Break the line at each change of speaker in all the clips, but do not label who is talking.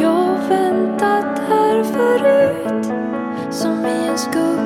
Jag väntat här förut Som i en skugga.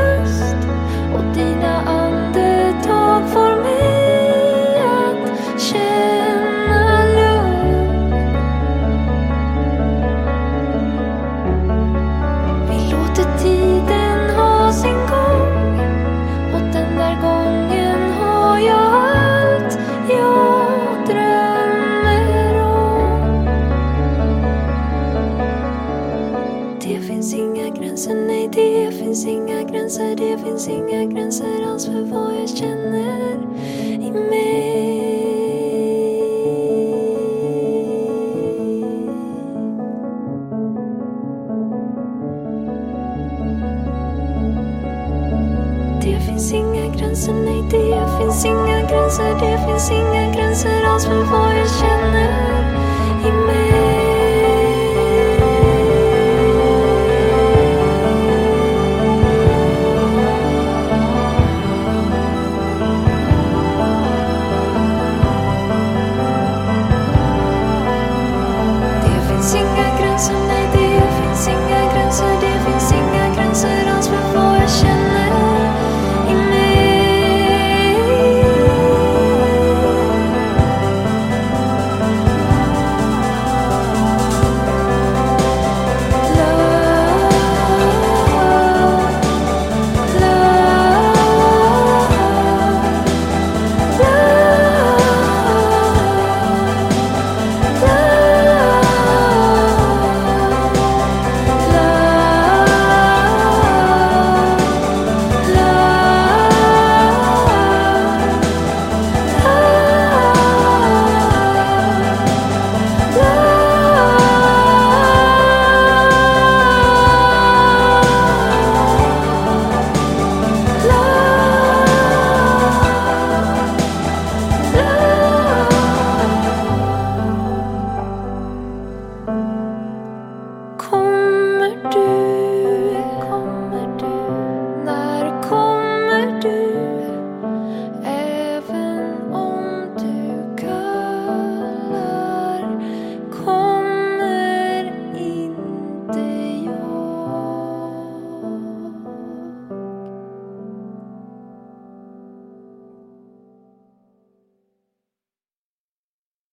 gränser, nej det finns inga gränser. Det finns inga gränser alls för vad jag känner i mig. Det finns inga gränser, nej det finns inga gränser. Det finns inga gränser alls för vad jag känner.